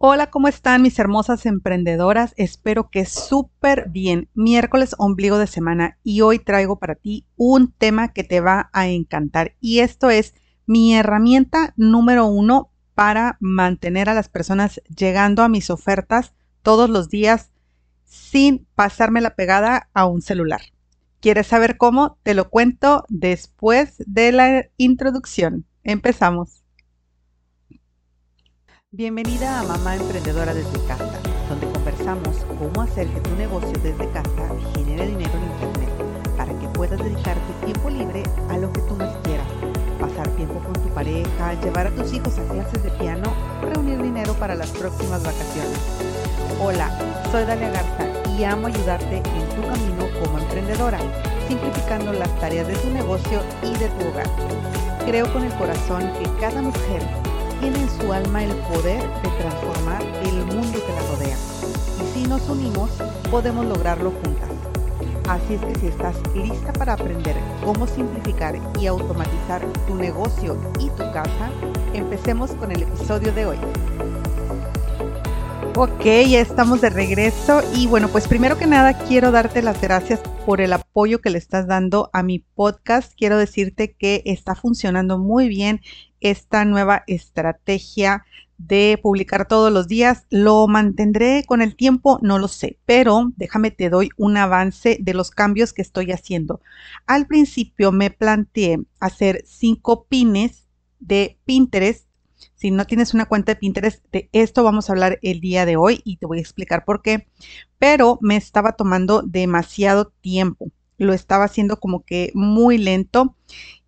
Hola, ¿cómo están mis hermosas emprendedoras? Espero que súper bien. Miércoles ombligo de semana y hoy traigo para ti un tema que te va a encantar y esto es mi herramienta número uno para mantener a las personas llegando a mis ofertas todos los días sin pasarme la pegada a un celular. ¿Quieres saber cómo? Te lo cuento después de la introducción. Empezamos. Bienvenida a Mamá Emprendedora desde casa, donde conversamos cómo hacer que tu negocio desde casa genere dinero en Internet para que puedas dedicar tu tiempo libre a lo que tú más quieras. Pasar tiempo con tu pareja, llevar a tus hijos a clases de piano, reunir dinero para las próximas vacaciones. Hola, soy Dalia Garza y amo ayudarte en tu camino como emprendedora, simplificando las tareas de tu negocio y de tu hogar. Creo con el corazón que cada mujer tiene en su alma el poder de transformar el mundo que la rodea. Y si nos unimos, podemos lograrlo juntas. Así es que si estás lista para aprender cómo simplificar y automatizar tu negocio y tu casa, empecemos con el episodio de hoy. Ok, ya estamos de regreso y bueno, pues primero que nada quiero darte las gracias por el apoyo que le estás dando a mi podcast. Quiero decirte que está funcionando muy bien esta nueva estrategia de publicar todos los días. ¿Lo mantendré con el tiempo? No lo sé, pero déjame te doy un avance de los cambios que estoy haciendo. Al principio me planteé hacer cinco pines de Pinterest si no tienes una cuenta de Pinterest, de esto vamos a hablar el día de hoy y te voy a explicar por qué. Pero me estaba tomando demasiado tiempo. Lo estaba haciendo como que muy lento.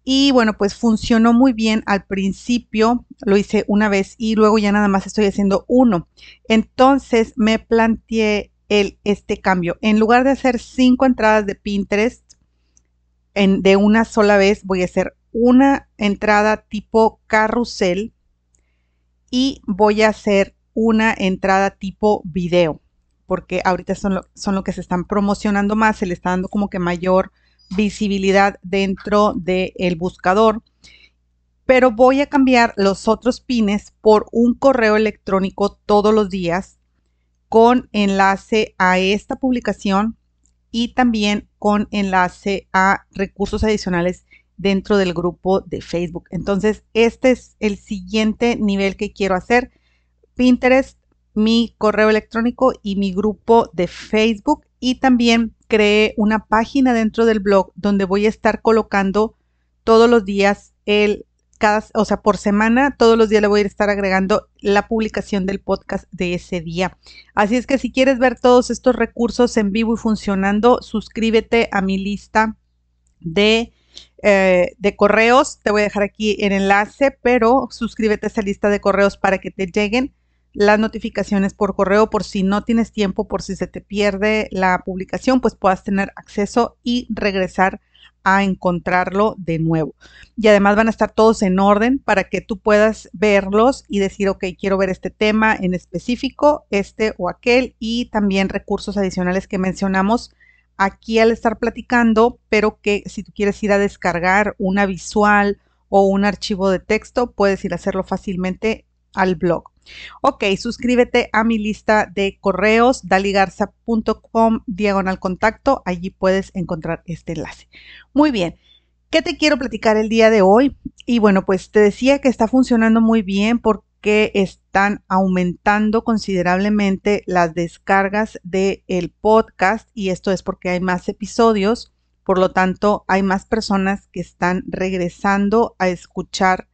Y bueno, pues funcionó muy bien al principio. Lo hice una vez y luego ya nada más estoy haciendo uno. Entonces me planteé el, este cambio. En lugar de hacer cinco entradas de Pinterest en, de una sola vez, voy a hacer una entrada tipo carrusel y voy a hacer una entrada tipo video, porque ahorita son lo, que se están promocionando más, se le está dando como que mayor visibilidad dentro del buscador. Pero voy a cambiar los otros pines por un correo electrónico todos los días con enlace a esta publicación y también con enlace a recursos adicionales dentro del grupo de Facebook. Entonces, este es el siguiente nivel que quiero hacer. Pinterest, mi correo electrónico y mi grupo de Facebook. Y también creé una página dentro del blog donde voy a estar colocando todos los días el cada, o sea, por semana, todos los días le voy a estar agregando la publicación del podcast de ese día. Así es que si quieres ver todos estos recursos en vivo y funcionando, suscríbete a mi lista de eh, de correos. Te voy a dejar aquí el enlace, pero suscríbete a esa lista de correos para que te lleguen las notificaciones por correo por si no tienes tiempo, por si se te pierde la publicación, pues puedas tener acceso y regresar a encontrarlo de nuevo. Y además van a estar todos en orden para que tú puedas verlos y decir, ok, quiero ver este tema en específico, este o aquel, y también recursos adicionales que mencionamos aquí al estar platicando, pero que si tú quieres ir a descargar una visual o un archivo de texto, puedes ir a hacerlo fácilmente al blog. Ok, suscríbete a mi lista de correos, daligarza.com diagonal contacto, allí puedes encontrar este enlace. Muy bien, ¿qué te quiero platicar el día de hoy? Y bueno, pues te decía que está funcionando muy bien porque que están aumentando considerablemente las descargas del el podcast y esto es porque hay más episodios, por lo tanto hay más personas que están regresando a escuchar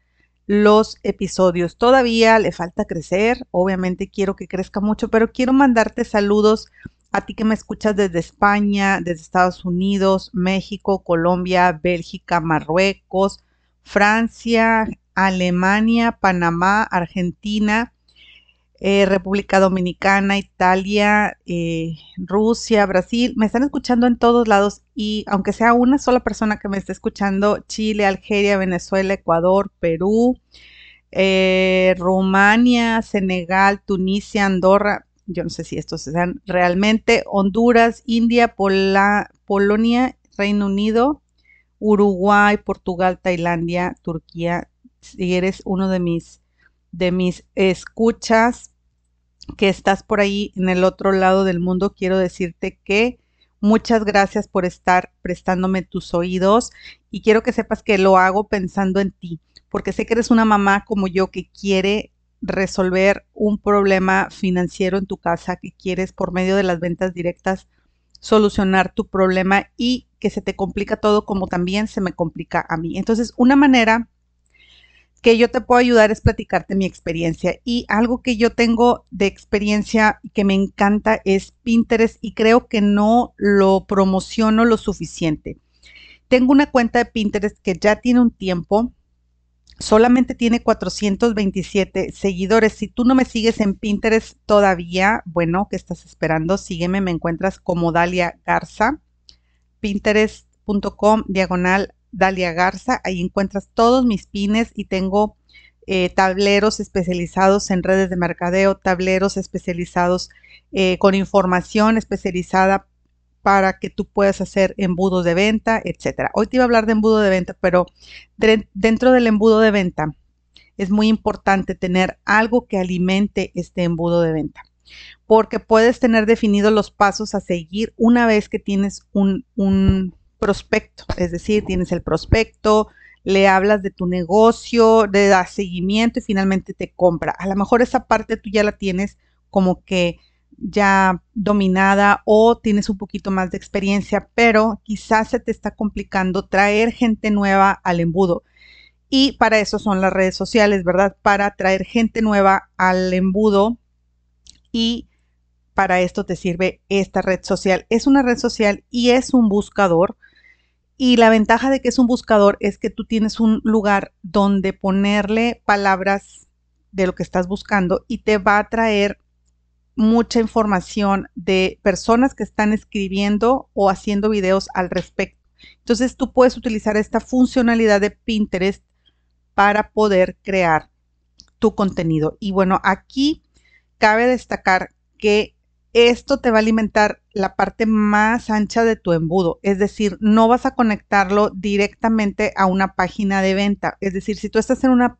los episodios. Todavía le falta crecer, obviamente quiero que crezca mucho, pero quiero mandarte saludos a ti que me escuchas desde España, desde Estados Unidos, México, Colombia, Bélgica, Marruecos, Francia, Alemania, Panamá, Argentina, eh, República Dominicana, Italia, eh, Rusia, Brasil. Me están escuchando en todos lados y aunque sea una sola persona que me esté escuchando, Chile, Algeria, Venezuela, Ecuador, Perú, eh, Rumania, Senegal, Tunisia, Andorra, yo no sé si estos sean realmente, Honduras, India, Polonia, Reino Unido, Uruguay, Portugal, Tailandia, Turquía, si eres uno de mis, de mis escuchas que estás por ahí en el otro lado del mundo, quiero decirte que muchas gracias por estar prestándome tus oídos y quiero que sepas que lo hago pensando en ti, porque sé que eres una mamá como yo que quiere resolver un problema financiero en tu casa, que quieres por medio de las ventas directas solucionar tu problema y que se te complica todo como también se me complica a mí. Entonces, una manera que yo te puedo ayudar es platicarte mi experiencia y algo que yo tengo de experiencia que me encanta es Pinterest y creo que no lo promociono lo suficiente. Tengo una cuenta de Pinterest que ya tiene un tiempo, solamente tiene 427 seguidores. Si tú no me sigues en Pinterest todavía, bueno, ¿qué estás esperando? Sígueme, me encuentras como Dalia Garza, pinterest.com diagonal Dalia Garza. Ahí encuentras todos mis pines y tengo eh, tableros especializados en redes de mercadeo, tableros especializados eh, con información especializada para que tú puedas hacer embudos de venta, etcétera. Hoy te iba a hablar de embudo de venta, pero dentro del embudo de venta es muy importante tener algo que alimente este embudo de venta, porque puedes tener definidos los pasos a seguir una vez que tienes un, un prospecto, es decir, tienes el prospecto, le hablas de tu negocio, le das seguimiento y finalmente te compra. A lo mejor esa parte tú ya la tienes como que ya dominada o tienes un poquito más de experiencia, pero quizás se te está complicando traer gente nueva al embudo. Y para eso son las redes sociales, ¿verdad? Para traer gente nueva al embudo y para esto te sirve esta red social. Es una red social y es un buscador. Y la ventaja de que es un buscador es que tú tienes un lugar donde ponerle palabras de lo que estás buscando y te va a traer mucha información de personas que están escribiendo o haciendo videos al respecto. Entonces tú puedes utilizar esta funcionalidad de Pinterest para poder crear tu contenido. Y bueno, aquí cabe destacar que esto te va a alimentar la parte más ancha de tu embudo. Es decir, no vas a conectarlo directamente a una página de venta. Es decir, si tú estás en una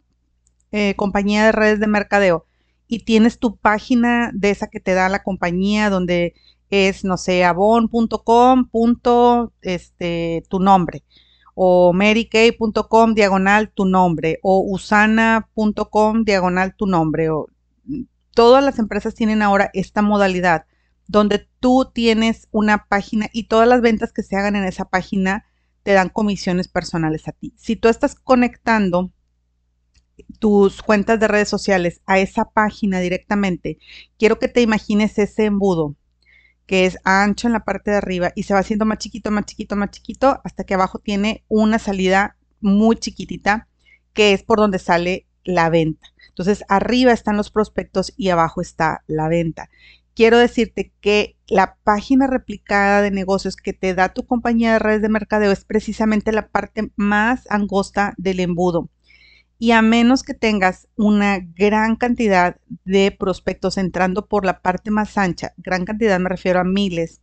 eh, compañía de redes de mercadeo y tienes tu página de esa que te da la compañía donde es, no sé, avon.com, este, tu nombre, o marykay.com, diagonal, tu nombre, o usana.com, diagonal, tu nombre, o todas las empresas tienen ahora esta modalidad donde tú tienes una página y todas las ventas que se hagan en esa página te dan comisiones personales a ti. Si tú estás conectando tus cuentas de redes sociales a esa página directamente, quiero que te imagines ese embudo que es ancho en la parte de arriba y se va haciendo más chiquito, más chiquito, más chiquito, hasta que abajo tiene una salida muy chiquitita, que es por donde sale la venta. Entonces, arriba están los prospectos y abajo está la venta. Quiero decirte que la página replicada de negocios que te da tu compañía de redes de mercadeo es precisamente la parte más angosta del embudo y a menos que tengas una gran cantidad de prospectos entrando por la parte más ancha, gran cantidad me refiero a miles,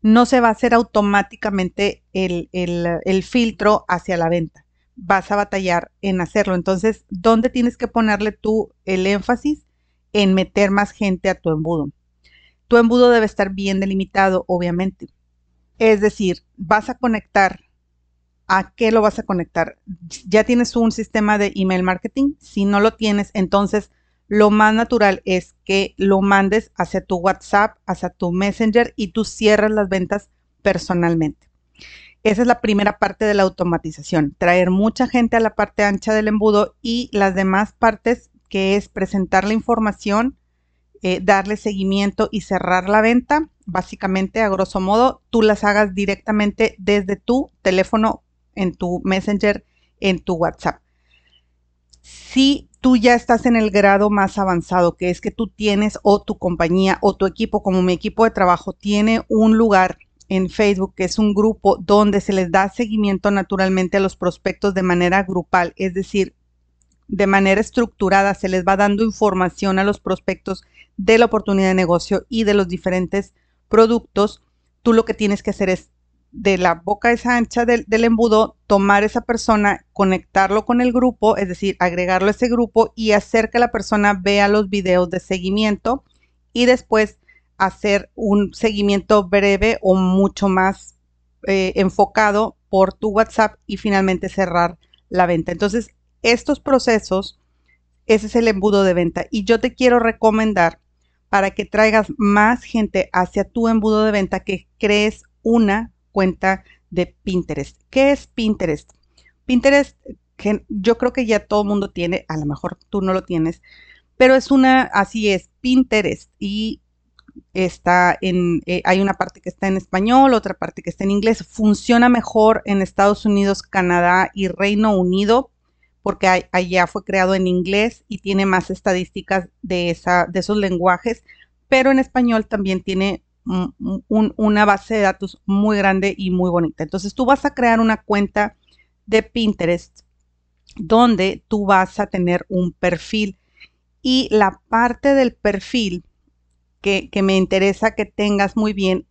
no se va a hacer automáticamente el, el, filtro hacia la venta. Vas a batallar en hacerlo. Entonces, ¿dónde tienes que ponerle tú el énfasis? En meter más gente a tu embudo. Tu embudo debe estar bien delimitado, obviamente. Es decir, vas a conectar ¿a qué lo vas a conectar? ¿Ya tienes un sistema de email marketing? Si no lo tienes, entonces lo más natural es que lo mandes hacia tu WhatsApp, hacia tu Messenger y tú cierres las ventas personalmente. Esa es la primera parte de la automatización, traer mucha gente a la parte ancha del embudo y las demás partes que es presentar la información, eh, darle seguimiento y cerrar la venta. Básicamente, a grosso modo, tú las hagas directamente desde tu teléfono en tu Messenger, en tu WhatsApp. Si tú ya estás en el grado más avanzado, que es que tú tienes o tu compañía o tu equipo, como mi equipo de trabajo, tiene un lugar en Facebook, que es un grupo donde se les da seguimiento naturalmente a los prospectos de manera grupal, es decir, de manera estructurada, se les va dando información a los prospectos de la oportunidad de negocio y de los diferentes productos. Tú lo que tienes que hacer es de la boca esa ancha del, embudo, tomar esa persona, conectarlo con el grupo, es decir, agregarlo a ese grupo y hacer que la persona vea los videos de seguimiento y después hacer un seguimiento breve o mucho más eh, enfocado por tu WhatsApp y finalmente cerrar la venta. Entonces, estos procesos, ese es el embudo de venta y yo te quiero recomendar para que traigas más gente hacia tu embudo de venta que crees una cuenta de Pinterest. ¿Qué es Pinterest? Pinterest, que yo creo que ya todo el mundo tiene, a lo mejor tú no lo tienes, pero es una, así es, Pinterest y está en, eh, hay una parte que está en español, otra parte que está en inglés. Funciona mejor en Estados Unidos, Canadá y Reino Unido porque allá fue creado en inglés y tiene más estadísticas de, esa, de esos lenguajes, pero en español también tiene una base de datos muy grande y muy bonita. Entonces tú vas a crear una cuenta de Pinterest donde tú vas a tener un perfil y la parte del perfil que, me interesa que tengas muy bien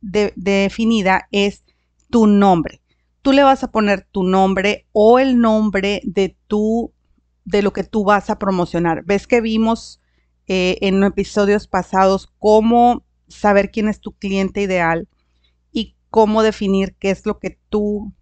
definida es tu nombre tú le vas a poner tu nombre o el nombre de tu, de lo que tú vas a promocionar. Ves que vimos eh, en episodios pasados cómo saber quién es tu cliente ideal y cómo definir qué es lo que tú,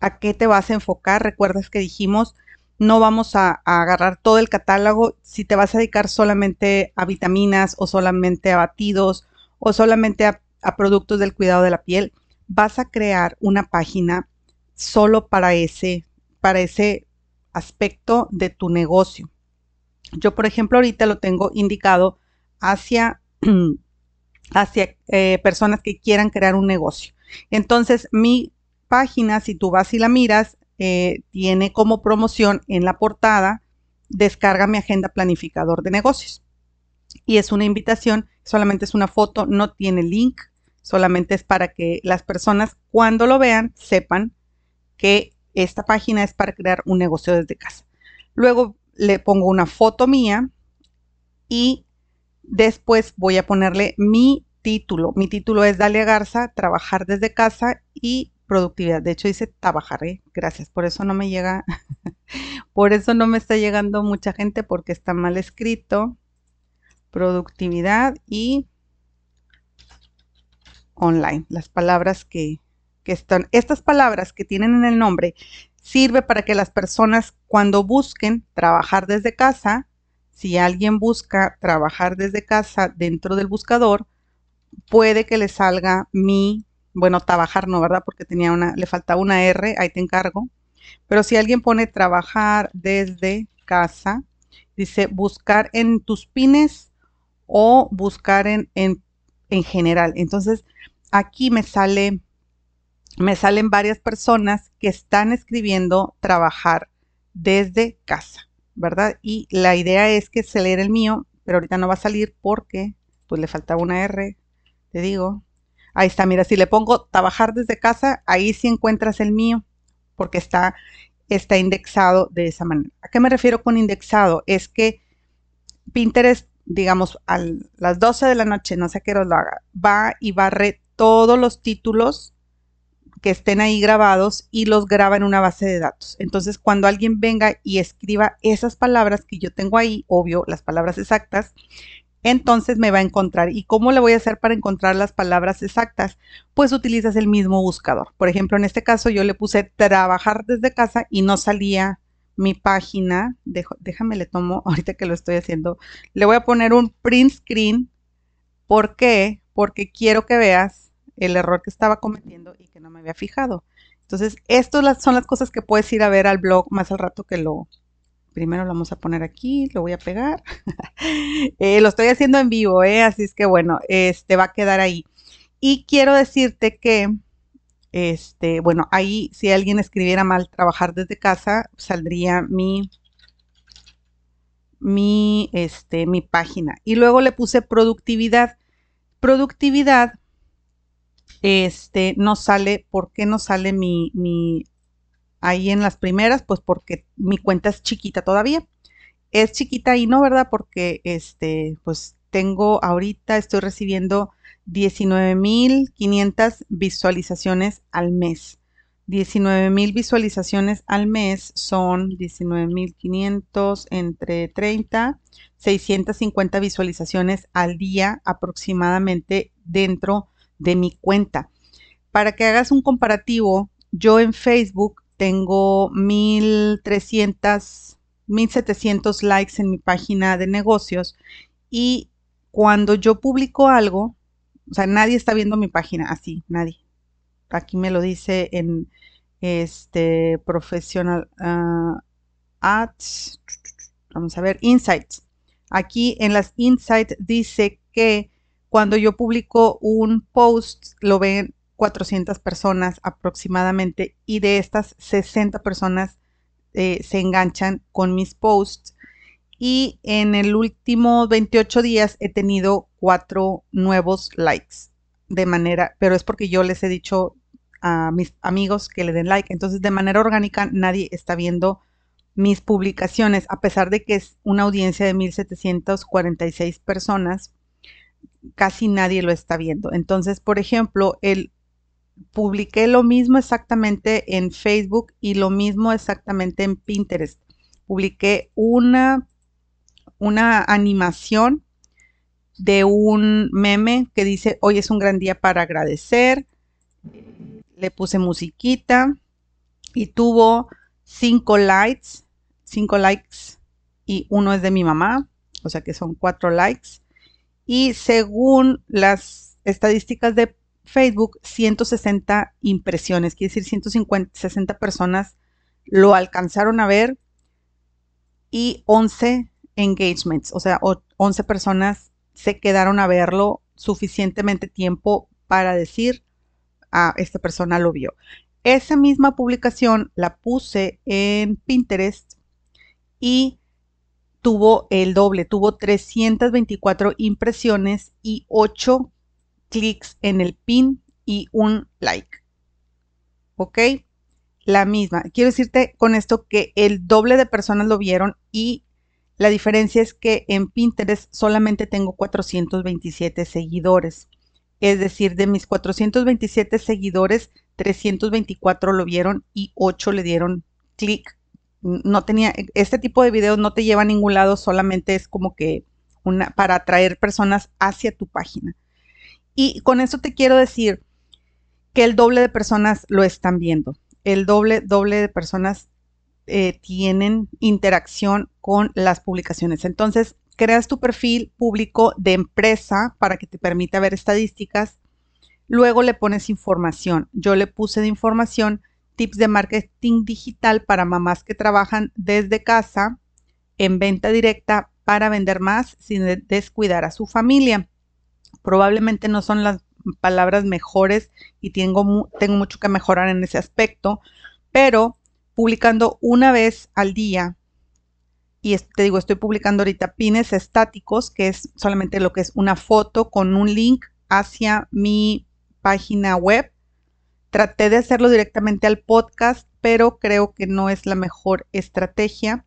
a qué te vas a enfocar. Recuerdas que dijimos, no vamos a, agarrar todo el catálogo si te vas a dedicar solamente a vitaminas o solamente a batidos o solamente a productos del cuidado de la piel vas a crear una página solo para ese, para ese aspecto de tu negocio. Yo, por ejemplo, ahorita lo tengo indicado hacia, hacia eh, personas que quieran crear un negocio. Entonces, mi página, si tú vas y la miras, eh, tiene como promoción en la portada, descarga mi agenda planificador de negocios. Y es una invitación, solamente es una foto, no tiene link, solamente es para que las personas cuando lo vean sepan que esta página es para crear un negocio desde casa. Luego le pongo una foto mía y después voy a ponerle mi título. Mi título es Dalia Garza, trabajar desde casa y productividad. De hecho dice trabajar, ¿eh? gracias. Por eso no me llega, por eso no me está llegando mucha gente porque está mal escrito. Productividad y online, las palabras que, están, estas palabras que tienen en el nombre, sirve para que las personas cuando busquen trabajar desde casa, si alguien busca trabajar desde casa dentro del buscador, puede que le salga mi, bueno, trabajar no, ¿verdad? Porque tenía una, le faltaba una R, ahí te encargo. Pero si alguien pone trabajar desde casa, dice buscar en tus pines o buscar en, en, en general. Entonces, aquí me sale, me salen varias personas que están escribiendo trabajar desde casa, ¿verdad? Y la idea es que se lea el mío, pero ahorita no va a salir porque pues le faltaba una R, te digo. Ahí está, mira, si le pongo trabajar desde casa, ahí sí encuentras el mío, porque está, está indexado de esa manera. ¿A qué me refiero con indexado? Es que Pinterest, digamos, a las 12 de la noche, no sé qué hora lo haga, va y barre todos los títulos que estén ahí grabados y los graba en una base de datos. Entonces, cuando alguien venga y escriba esas palabras que yo tengo ahí, obvio, las palabras exactas, entonces me va a encontrar. ¿Y cómo le voy a hacer para encontrar las palabras exactas? Pues utilizas el mismo buscador. Por ejemplo, en este caso yo le puse trabajar desde casa y no salía mi página. déjame le tomo, ahorita que lo estoy haciendo, le voy a poner un print screen. ¿Por qué? Porque quiero que veas el error que estaba cometiendo y que no me había fijado. Entonces, estas son las cosas que puedes ir a ver al blog más al rato que lo... Primero lo vamos a poner aquí, lo voy a pegar. Eh, lo estoy haciendo en vivo, ¿eh? así es que bueno, este va a quedar ahí. Y quiero decirte que, este, bueno, ahí si alguien escribiera mal trabajar desde casa, saldría mi, mi, este, mi página. Y luego le puse productividad. Productividad este, no sale, ¿por qué no sale mi, mi, ahí en las primeras? Pues porque mi cuenta es chiquita todavía. Es chiquita y no, ¿verdad? Porque, este, pues tengo ahorita, estoy recibiendo 19.500 visualizaciones al mes. 19 mil visualizaciones al mes son 19.500 entre 30, 650 visualizaciones al día aproximadamente dentro de mi cuenta. Para que hagas un comparativo, yo en Facebook tengo 1300, 1700 likes en mi página de negocios y cuando yo publico algo, o sea, nadie está viendo mi página así, nadie. Aquí me lo dice en este profesional uh, ads. Vamos a ver, insights. Aquí en las insights dice que cuando yo publico un post, lo ven 400 personas aproximadamente y de estas 60 personas eh, se enganchan con mis posts. Y en el último 28 días he tenido cuatro nuevos likes de manera, pero es porque yo les he dicho a mis amigos que le den like. Entonces, de manera orgánica, nadie está viendo mis publicaciones, a pesar de que es una audiencia de 1746 personas, casi nadie lo está viendo. Entonces, por ejemplo, el publiqué lo mismo exactamente en Facebook y lo mismo exactamente en Pinterest. Publiqué una, una animación de un meme que dice, hoy es un gran día para agradecer. Le puse musiquita y tuvo cinco likes, cinco likes y uno es de mi mamá, o sea que son cuatro likes. Y según las estadísticas de Facebook 160 impresiones, quiere decir 150, 60 personas lo alcanzaron a ver y 11 engagements, o sea, 11 personas se quedaron a verlo suficientemente tiempo para decir, a ah, esta persona lo vio. Esa misma publicación la puse en Pinterest y tuvo el doble, tuvo 324 impresiones y 8 clics en el pin y un like. ¿Ok? La misma. Quiero decirte con esto que el doble de personas lo vieron y la diferencia es que en Pinterest solamente tengo 427 seguidores. Es decir, de mis 427 seguidores, 324 lo vieron y 8 le dieron clic. No tenía, este tipo de videos no te lleva a ningún lado, solamente es como que una, para atraer personas hacia tu página. Y con eso te quiero decir que el doble de personas lo están viendo. El doble, doble de personas eh, tienen interacción con las publicaciones. Entonces, creas tu perfil público de empresa para que te permita ver estadísticas. Luego le pones información. Yo le puse de información tips de marketing digital para mamás que trabajan desde casa en venta directa para vender más sin descuidar a su familia probablemente no son las palabras mejores y tengo, tengo mucho que mejorar en ese aspecto, pero publicando una vez al día, y te digo, estoy publicando ahorita pines estáticos, que es solamente lo que es una foto con un link hacia mi página web. Traté de hacerlo directamente al podcast, pero creo que no es la mejor estrategia.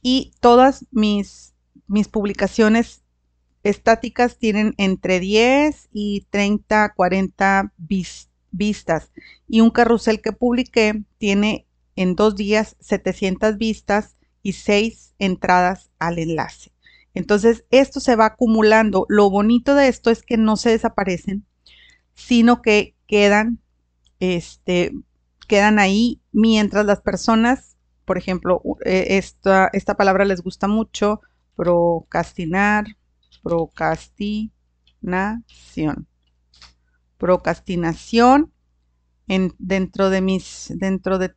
Y todas mis, mis publicaciones estáticas tienen entre 10 y 30, 40 vistas. Y un carrusel que publiqué tiene en dos días 700 vistas y 6 entradas al enlace. Entonces, esto se va acumulando. Lo bonito de esto es que no se desaparecen, sino que quedan, este, quedan ahí mientras las personas, por ejemplo, e, esta, esta palabra les gusta mucho, procrastinar, procrastinación. Procrastinación en, dentro de mis, dentro de,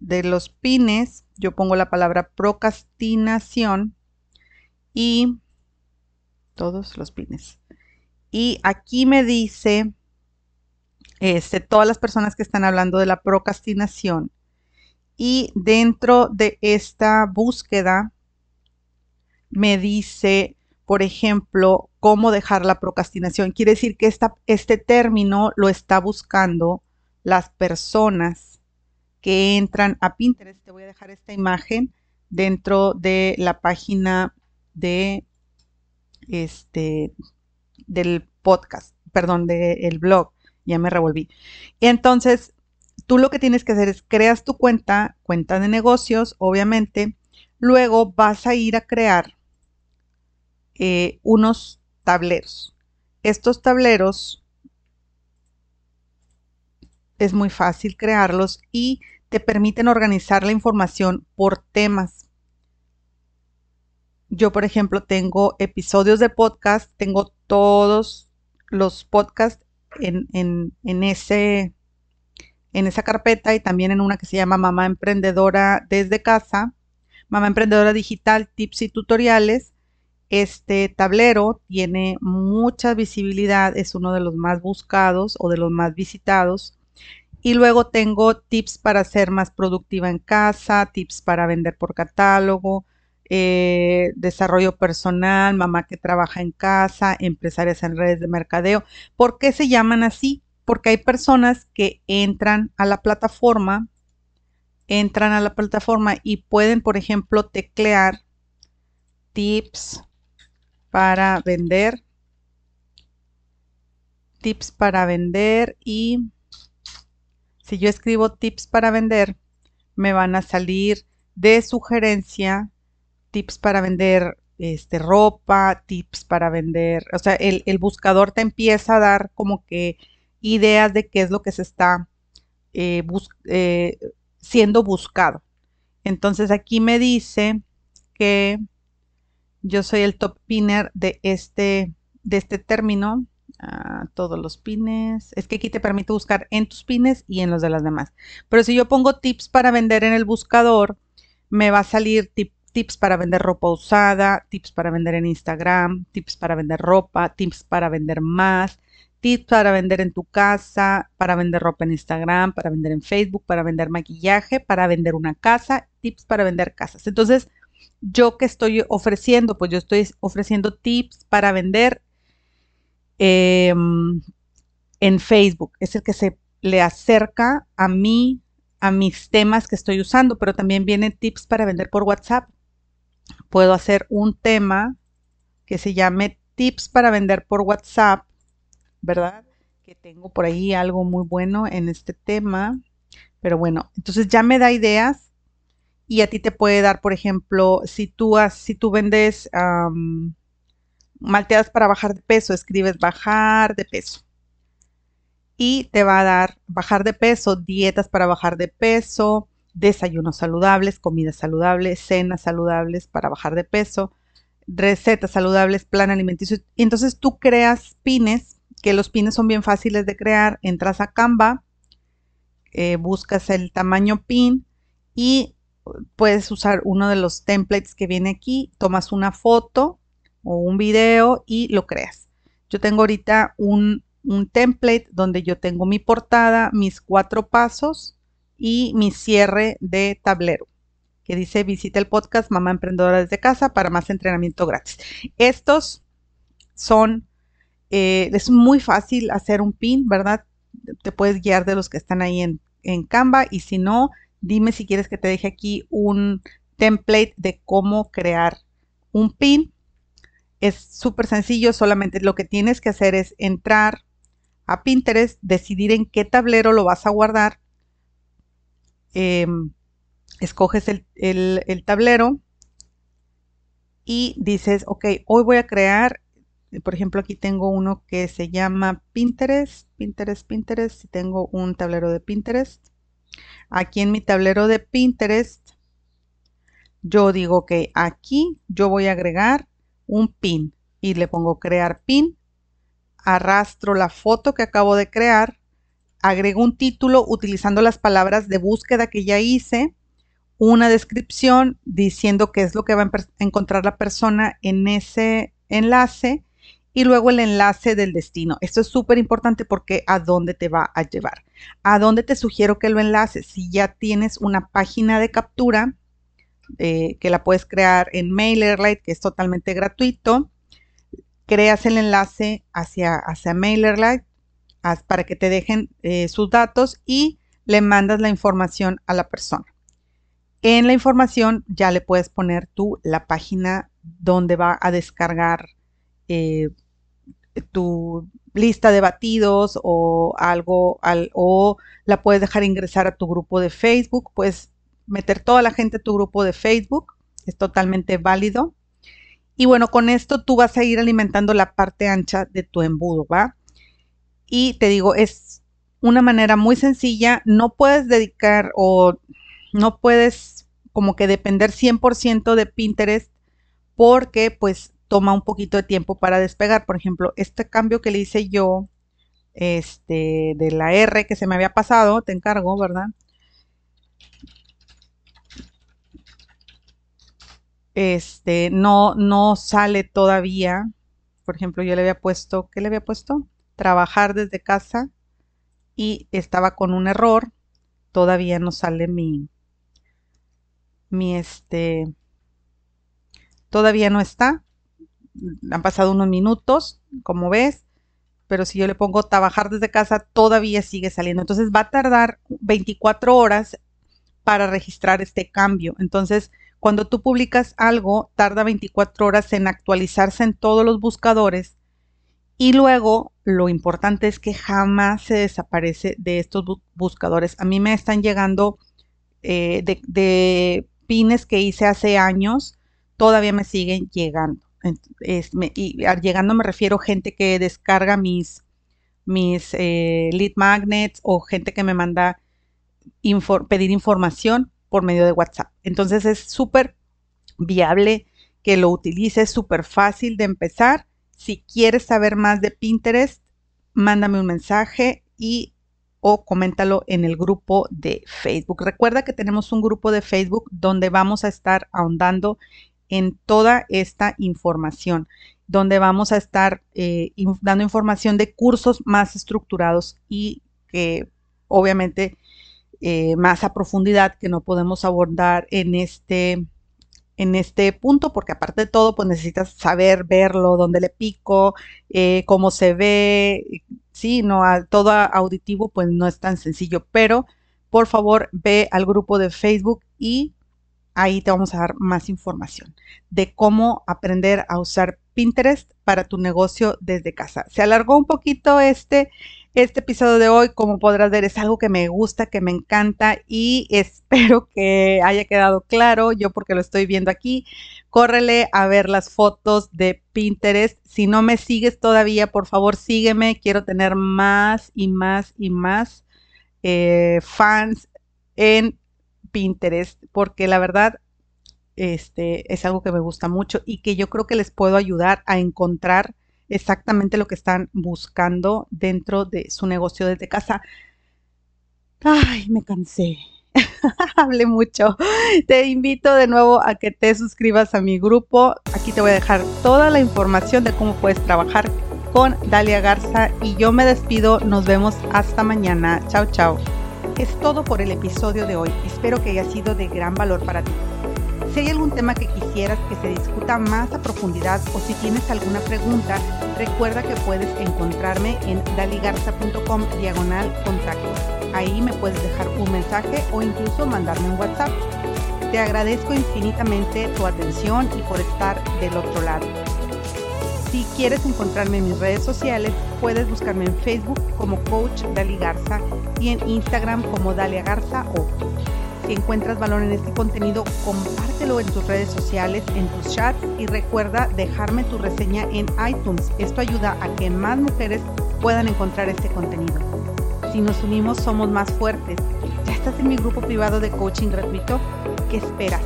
de los pines, yo pongo la palabra procrastinación y todos los pines. Y aquí me dice este, todas las personas que están hablando de la procrastinación. Y dentro de esta búsqueda me dice por ejemplo, cómo dejar la procrastinación. Quiere decir que este término lo está buscando las personas que entran a Pinterest. Te voy a dejar esta imagen dentro de la página de este del podcast, perdón, del blog. Ya me revolví. Entonces, Tú lo que tienes que hacer es creas tu cuenta, cuenta de negocios, obviamente. Luego vas a ir a crear eh, unos tableros. Estos tableros es muy fácil crearlos y te permiten organizar la información por temas. Yo, por ejemplo, tengo episodios de podcast, tengo todos los podcasts en, en, ese, en esa carpeta y también en una que se llama Mamá Emprendedora desde casa, Mamá Emprendedora Digital, Tips y Tutoriales. Este tablero tiene mucha visibilidad, es uno de los más buscados o de los más visitados. Y luego tengo tips para ser más productiva en casa, tips para vender por catálogo, eh, desarrollo personal, mamá que trabaja en casa, empresarias en redes de mercadeo. ¿Por qué se llaman así? Porque hay personas que entran a la plataforma, entran a la plataforma y pueden, por ejemplo, teclear tips para vender, tips para vender y si yo escribo tips para vender, me van a salir de sugerencia tips para vender este, ropa, tips para vender, o sea, el, buscador te empieza a dar como que ideas de qué es lo que se está eh, eh, siendo buscado. Entonces aquí me dice que yo soy el top pinner de este, de este término todos los pines. Es que aquí te permite buscar en tus pines y en los de las demás. Pero si yo pongo tips para vender en el buscador, me va a salir tips para vender ropa usada, tips para vender en Instagram, tips para vender ropa, tips para vender más, tips para vender en tu casa, para vender ropa en Instagram, para vender en Facebook, para vender maquillaje, para vender una casa, tips para vender casas. Entonces, yo que estoy ofreciendo, pues yo estoy ofreciendo tips para vender Em, en Facebook. Es el que se le acerca a mí, a mis temas que estoy usando, pero también vienen tips para vender por WhatsApp. Puedo hacer un tema que se llame tips para vender por WhatsApp, ¿verdad? Que tengo por ahí algo muy bueno en este tema. Pero bueno, entonces ya me da ideas y a ti te puede dar, por ejemplo, si tú, si tú vendes malteadas para bajar de peso, escribes bajar de peso. Y te va a dar bajar de peso, dietas para bajar de peso, desayunos saludables, comidas saludables, cenas saludables para bajar de peso, recetas saludables, plan alimenticio. Entonces tú creas pines, que los pines son bien fáciles de crear. Entras a Canva, eh, buscas el tamaño pin y puedes usar uno de los templates que viene aquí, tomas una foto o un video y lo creas. Yo tengo ahorita un, template donde yo tengo mi portada, mis cuatro pasos y mi cierre de tablero que dice visita el podcast Mamá Emprendedora desde casa para más entrenamiento gratis. Estos son, eh, es muy fácil hacer un pin, ¿verdad? Te puedes guiar de los que están ahí en, en Canva y si no, dime si quieres que te deje aquí un template de cómo crear un pin es súper sencillo, solamente lo que tienes que hacer es entrar a Pinterest, decidir en qué tablero lo vas a guardar. Em, escoges el, tablero y dices, ok, hoy voy a crear, por ejemplo, aquí tengo uno que se llama Pinterest, Pinterest, Pinterest, tengo un tablero de Pinterest. Aquí en mi tablero de Pinterest, yo digo que aquí yo voy a agregar un pin y le pongo crear pin, arrastro la foto que acabo de crear, agrego un título utilizando las palabras de búsqueda que ya hice, una descripción diciendo qué es lo que va a encontrar la persona en ese enlace y luego el enlace del destino. Esto es súper importante porque a dónde te va a llevar. A dónde te sugiero que lo enlaces. Si ya tienes una página de captura, eh, que la puedes crear en MailerLite, que es totalmente gratuito. Creas el enlace hacia, hacia MailerLite para que te dejen eh, sus datos y le mandas la información a la persona. En la información ya le puedes poner tú la página donde va a descargar eh, tu, lista de batidos o algo, o la puedes dejar ingresar a tu grupo de Facebook, puedes meter toda la gente a tu grupo de Facebook, es totalmente válido. Y bueno, con esto tú vas a ir alimentando la parte ancha de tu embudo, ¿va? Y te digo, es una manera muy sencilla, no puedes dedicar o no puedes como que depender 100% de Pinterest porque pues toma un poquito de tiempo para despegar. Por ejemplo, este cambio que le hice yo, este, de la R que se me había pasado, te encargo, ¿verdad? Este, no, no sale todavía. Por ejemplo, yo le había puesto, ¿qué le había puesto? Trabajar desde casa y estaba con un error. Todavía no sale mi, mi este, todavía no está han pasado unos minutos, como ves, pero si yo le pongo trabajar desde casa, todavía sigue saliendo. Entonces va a tardar 24 horas para registrar este cambio. Entonces, cuando tú publicas algo, tarda 24 horas en actualizarse en todos los buscadores. Y luego, lo importante es que jamás se desaparece de estos buscadores. A mí me están llegando eh, de, de pines que hice hace años, todavía me siguen llegando y llegando me refiero gente que descarga mis, mis eh, lead magnets o gente que me manda pedir información por medio de WhatsApp. Entonces es súper viable que lo utilices, súper fácil de empezar. Si quieres saber más de Pinterest, mándame un mensaje y o coméntalo en el grupo de Facebook. Recuerda que tenemos un grupo de Facebook donde vamos a estar ahondando en toda esta información, donde vamos a estar eh, dando información de cursos más estructurados y que obviamente eh, más a profundidad que no podemos abordar en este en este punto, porque aparte de todo, pues necesitas saber verlo, dónde le pico, eh, cómo se ve, sí, no, a, todo auditivo, pues no es tan sencillo, pero por favor ve al grupo de Facebook y Ahí te vamos a dar más información de cómo aprender a usar Pinterest para tu negocio desde casa. Se alargó un poquito este, este episodio de hoy, como podrás ver, es algo que me gusta, que me encanta y espero que haya quedado claro. Yo porque lo estoy viendo aquí, córrele a ver las fotos de Pinterest. Si no me sigues todavía, por favor sígueme. Quiero tener más y más y más eh, fans en Pinterest, porque la verdad este, es algo que me gusta mucho y que yo creo que les puedo ayudar a encontrar exactamente lo que están buscando dentro de su negocio desde casa. Ay, me cansé. Hablé mucho. Te invito de nuevo a que te suscribas a mi grupo. Aquí te voy a dejar toda la información de cómo puedes trabajar con Dalia Garza y yo me despido. Nos vemos hasta mañana. Chao, chao. Es todo por el episodio de hoy. Espero que haya sido de gran valor para ti. Si hay algún tema que quisieras que se discuta más a profundidad o si tienes alguna pregunta, recuerda que puedes encontrarme en daligarza.com diagonal contacto. Ahí me puedes dejar un mensaje o incluso mandarme un WhatsApp. Te agradezco infinitamente tu atención y por estar del otro lado. Si quieres encontrarme en mis redes sociales, puedes buscarme en Facebook como Coach Dali Garza y en Instagram como Dalia Garza o. Si encuentras valor en este contenido, compártelo en tus redes sociales, en tus chats y recuerda dejarme tu reseña en iTunes. Esto ayuda a que más mujeres puedan encontrar este contenido. Si nos unimos, somos más fuertes. ¿Ya estás en mi grupo privado de coaching gratuito? ¿Qué esperas?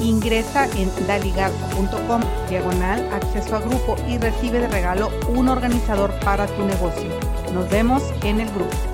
Ingresa en daligarza.com diagonal acceso a grupo y recibe de regalo un organizador para tu negocio. Nos vemos en el grupo.